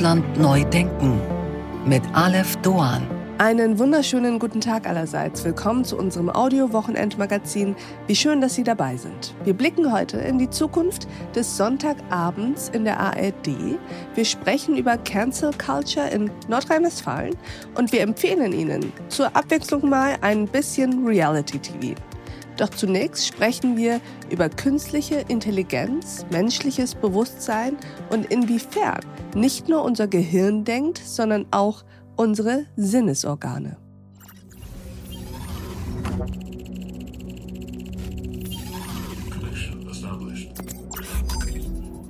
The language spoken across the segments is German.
Deutschland neu denken mit Aleph Doan. Einen wunderschönen guten Tag allerseits. Willkommen zu unserem Audio-Wochenendmagazin. Wie schön, dass Sie dabei sind. Wir blicken heute in die Zukunft des Sonntagabends in der ARD. Wir sprechen über Cancel Culture in Nordrhein-Westfalen und wir empfehlen Ihnen zur Abwechslung mal ein bisschen Reality TV. Doch zunächst sprechen wir über künstliche Intelligenz, menschliches Bewusstsein und inwiefern nicht nur unser Gehirn denkt, sondern auch unsere Sinnesorgane.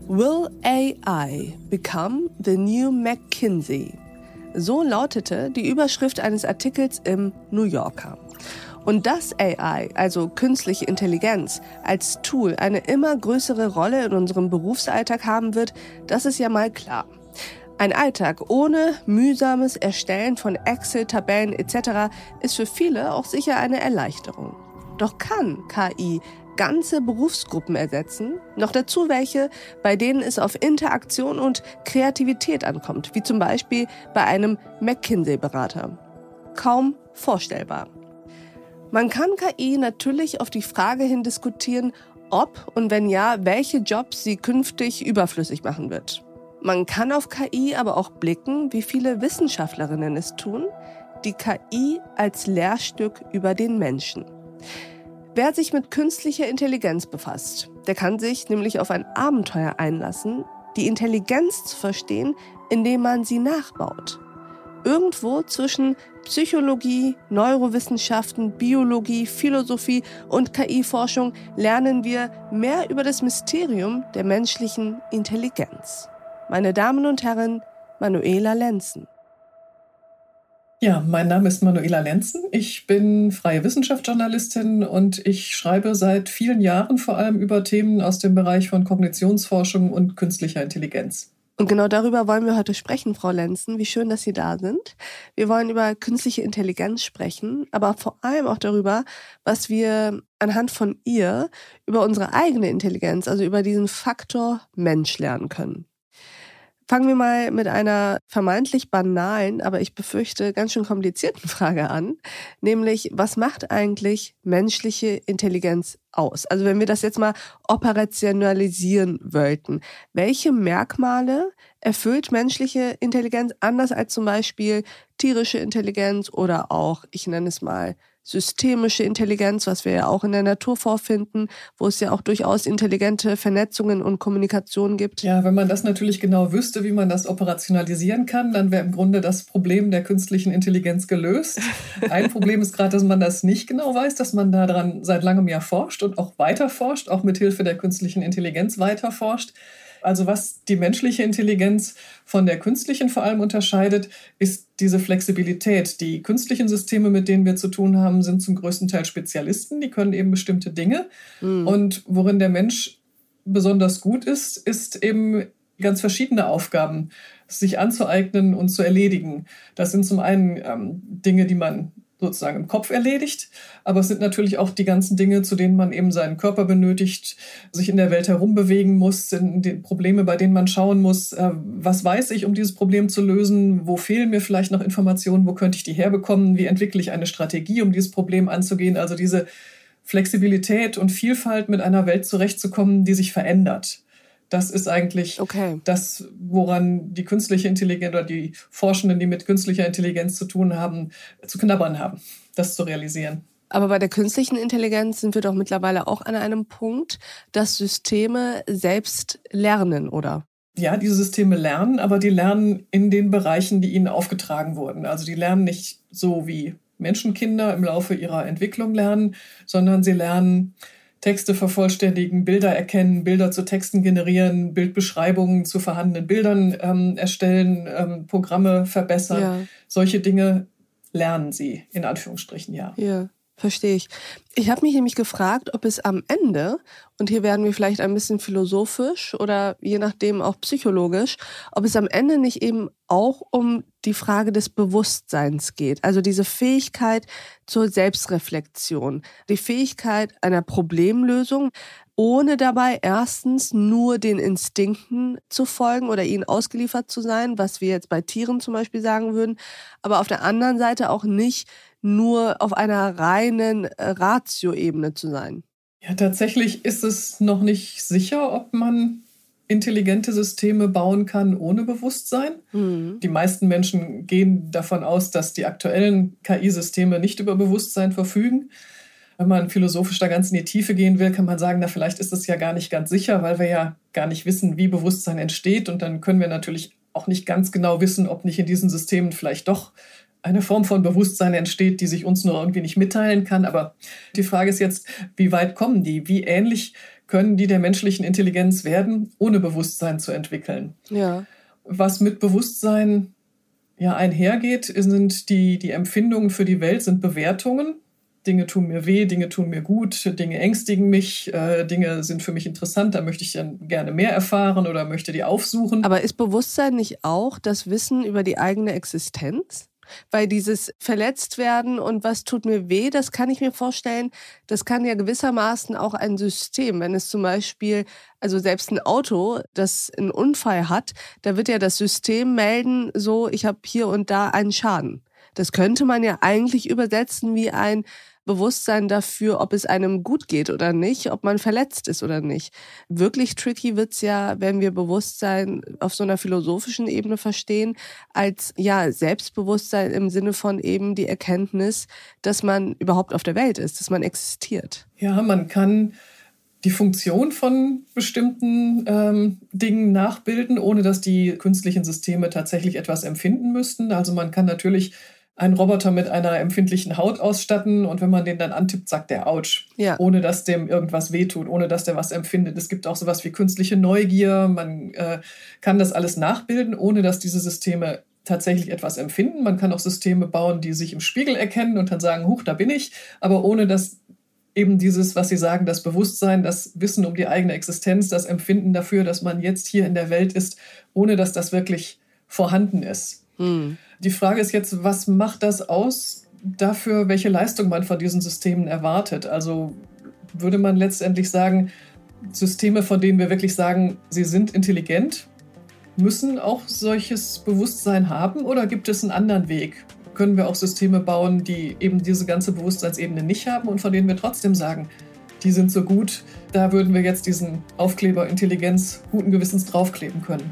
Will AI become the new McKinsey? So lautete die Überschrift eines Artikels im New Yorker. Und dass AI, also künstliche Intelligenz, als Tool eine immer größere Rolle in unserem Berufsalltag haben wird, das ist ja mal klar. Ein Alltag ohne mühsames Erstellen von Excel, Tabellen etc. ist für viele auch sicher eine Erleichterung. Doch kann KI ganze Berufsgruppen ersetzen, noch dazu welche, bei denen es auf Interaktion und Kreativität ankommt, wie zum Beispiel bei einem McKinsey-Berater. Kaum vorstellbar. Man kann KI natürlich auf die Frage hin diskutieren, ob und wenn ja, welche Jobs sie künftig überflüssig machen wird. Man kann auf KI aber auch blicken, wie viele Wissenschaftlerinnen es tun, die KI als Lehrstück über den Menschen. Wer sich mit künstlicher Intelligenz befasst, der kann sich nämlich auf ein Abenteuer einlassen, die Intelligenz zu verstehen, indem man sie nachbaut. Irgendwo zwischen Psychologie, Neurowissenschaften, Biologie, Philosophie und KI-Forschung lernen wir mehr über das Mysterium der menschlichen Intelligenz meine Damen und Herren, Manuela Lenzen. Ja, mein Name ist Manuela Lenzen. Ich bin freie Wissenschaftsjournalistin und ich schreibe seit vielen Jahren vor allem über Themen aus dem Bereich von Kognitionsforschung und künstlicher Intelligenz. Und genau darüber wollen wir heute sprechen, Frau Lenzen. Wie schön, dass Sie da sind. Wir wollen über künstliche Intelligenz sprechen, aber vor allem auch darüber, was wir anhand von ihr über unsere eigene Intelligenz, also über diesen Faktor Mensch lernen können. Fangen wir mal mit einer vermeintlich banalen, aber ich befürchte ganz schön komplizierten Frage an, nämlich was macht eigentlich menschliche Intelligenz aus? Also wenn wir das jetzt mal operationalisieren wollten, welche Merkmale erfüllt menschliche Intelligenz anders als zum Beispiel tierische Intelligenz oder auch, ich nenne es mal, systemische Intelligenz, was wir ja auch in der Natur vorfinden, wo es ja auch durchaus intelligente Vernetzungen und Kommunikation gibt. Ja, wenn man das natürlich genau wüsste, wie man das operationalisieren kann, dann wäre im Grunde das Problem der künstlichen Intelligenz gelöst. Ein Problem ist gerade, dass man das nicht genau weiß, dass man daran seit langem ja forscht und auch weiter forscht, auch mit Hilfe der künstlichen Intelligenz weiter forscht. Also was die menschliche Intelligenz von der künstlichen vor allem unterscheidet, ist diese Flexibilität. Die künstlichen Systeme, mit denen wir zu tun haben, sind zum größten Teil Spezialisten, die können eben bestimmte Dinge. Mhm. Und worin der Mensch besonders gut ist, ist eben ganz verschiedene Aufgaben sich anzueignen und zu erledigen. Das sind zum einen ähm, Dinge, die man sozusagen im Kopf erledigt. Aber es sind natürlich auch die ganzen Dinge, zu denen man eben seinen Körper benötigt, sich in der Welt herumbewegen muss, sind Probleme, bei denen man schauen muss, äh, was weiß ich, um dieses Problem zu lösen, wo fehlen mir vielleicht noch Informationen, wo könnte ich die herbekommen, wie entwickle ich eine Strategie, um dieses Problem anzugehen. Also diese Flexibilität und Vielfalt mit einer Welt zurechtzukommen, die sich verändert. Das ist eigentlich okay. das, woran die künstliche Intelligenz oder die Forschenden, die mit künstlicher Intelligenz zu tun haben, zu knabbern haben, das zu realisieren. Aber bei der künstlichen Intelligenz sind wir doch mittlerweile auch an einem Punkt, dass Systeme selbst lernen, oder? Ja, diese Systeme lernen, aber die lernen in den Bereichen, die ihnen aufgetragen wurden. Also die lernen nicht so wie Menschenkinder im Laufe ihrer Entwicklung lernen, sondern sie lernen Texte vervollständigen, Bilder erkennen, Bilder zu Texten generieren, Bildbeschreibungen zu vorhandenen Bildern ähm, erstellen, ähm, Programme verbessern. Ja. Solche Dinge lernen sie, in Anführungsstrichen, ja. Ja. Verstehe ich. Ich habe mich nämlich gefragt, ob es am Ende, und hier werden wir vielleicht ein bisschen philosophisch oder je nachdem auch psychologisch, ob es am Ende nicht eben auch um die Frage des Bewusstseins geht. Also diese Fähigkeit zur Selbstreflexion, die Fähigkeit einer Problemlösung, ohne dabei erstens nur den Instinkten zu folgen oder ihnen ausgeliefert zu sein, was wir jetzt bei Tieren zum Beispiel sagen würden, aber auf der anderen Seite auch nicht nur auf einer reinen äh, Ratio-Ebene zu sein. Ja, tatsächlich ist es noch nicht sicher, ob man intelligente Systeme bauen kann ohne Bewusstsein. Mhm. Die meisten Menschen gehen davon aus, dass die aktuellen KI-Systeme nicht über Bewusstsein verfügen. Wenn man philosophisch da ganz in die Tiefe gehen will, kann man sagen, na vielleicht ist es ja gar nicht ganz sicher, weil wir ja gar nicht wissen, wie Bewusstsein entsteht. Und dann können wir natürlich auch nicht ganz genau wissen, ob nicht in diesen Systemen vielleicht doch eine Form von Bewusstsein entsteht, die sich uns nur irgendwie nicht mitteilen kann. Aber die Frage ist jetzt, wie weit kommen die? Wie ähnlich können die der menschlichen Intelligenz werden, ohne Bewusstsein zu entwickeln? Ja. Was mit Bewusstsein ja einhergeht, sind die, die Empfindungen für die Welt, sind Bewertungen. Dinge tun mir weh, Dinge tun mir gut, Dinge ängstigen mich, äh, Dinge sind für mich interessant, da möchte ich dann gerne mehr erfahren oder möchte die aufsuchen. Aber ist Bewusstsein nicht auch das Wissen über die eigene Existenz? Weil dieses Verletztwerden und was tut mir weh, das kann ich mir vorstellen, das kann ja gewissermaßen auch ein System, wenn es zum Beispiel, also selbst ein Auto, das einen Unfall hat, da wird ja das System melden, so, ich habe hier und da einen Schaden. Das könnte man ja eigentlich übersetzen wie ein Bewusstsein dafür, ob es einem gut geht oder nicht, ob man verletzt ist oder nicht. Wirklich tricky wird's ja, wenn wir Bewusstsein auf so einer philosophischen Ebene verstehen, als ja Selbstbewusstsein im Sinne von eben die Erkenntnis, dass man überhaupt auf der Welt ist, dass man existiert. Ja, man kann die Funktion von bestimmten ähm, Dingen nachbilden, ohne dass die künstlichen Systeme tatsächlich etwas empfinden müssten. Also man kann natürlich einen Roboter mit einer empfindlichen Haut ausstatten und wenn man den dann antippt, sagt der Autsch, ja. ohne dass dem irgendwas wehtut, ohne dass der was empfindet. Es gibt auch sowas wie künstliche Neugier. Man äh, kann das alles nachbilden, ohne dass diese Systeme tatsächlich etwas empfinden. Man kann auch Systeme bauen, die sich im Spiegel erkennen und dann sagen, huch, da bin ich, aber ohne dass eben dieses, was Sie sagen, das Bewusstsein, das Wissen um die eigene Existenz, das Empfinden dafür, dass man jetzt hier in der Welt ist, ohne dass das wirklich vorhanden ist. Hm. Die Frage ist jetzt, was macht das aus dafür, welche Leistung man von diesen Systemen erwartet? Also würde man letztendlich sagen, Systeme, von denen wir wirklich sagen, sie sind intelligent, müssen auch solches Bewusstsein haben oder gibt es einen anderen Weg? Können wir auch Systeme bauen, die eben diese ganze Bewusstseinsebene nicht haben und von denen wir trotzdem sagen, die sind so gut, da würden wir jetzt diesen Aufkleber Intelligenz guten Gewissens draufkleben können.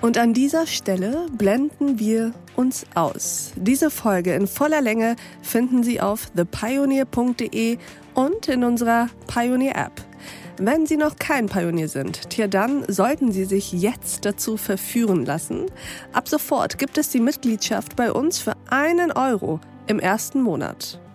Und an dieser Stelle blenden wir uns aus. Diese Folge in voller Länge finden Sie auf thepioneer.de und in unserer Pioneer App. Wenn Sie noch kein Pionier sind, tja, dann sollten Sie sich jetzt dazu verführen lassen. Ab sofort gibt es die Mitgliedschaft bei uns für einen Euro im ersten Monat.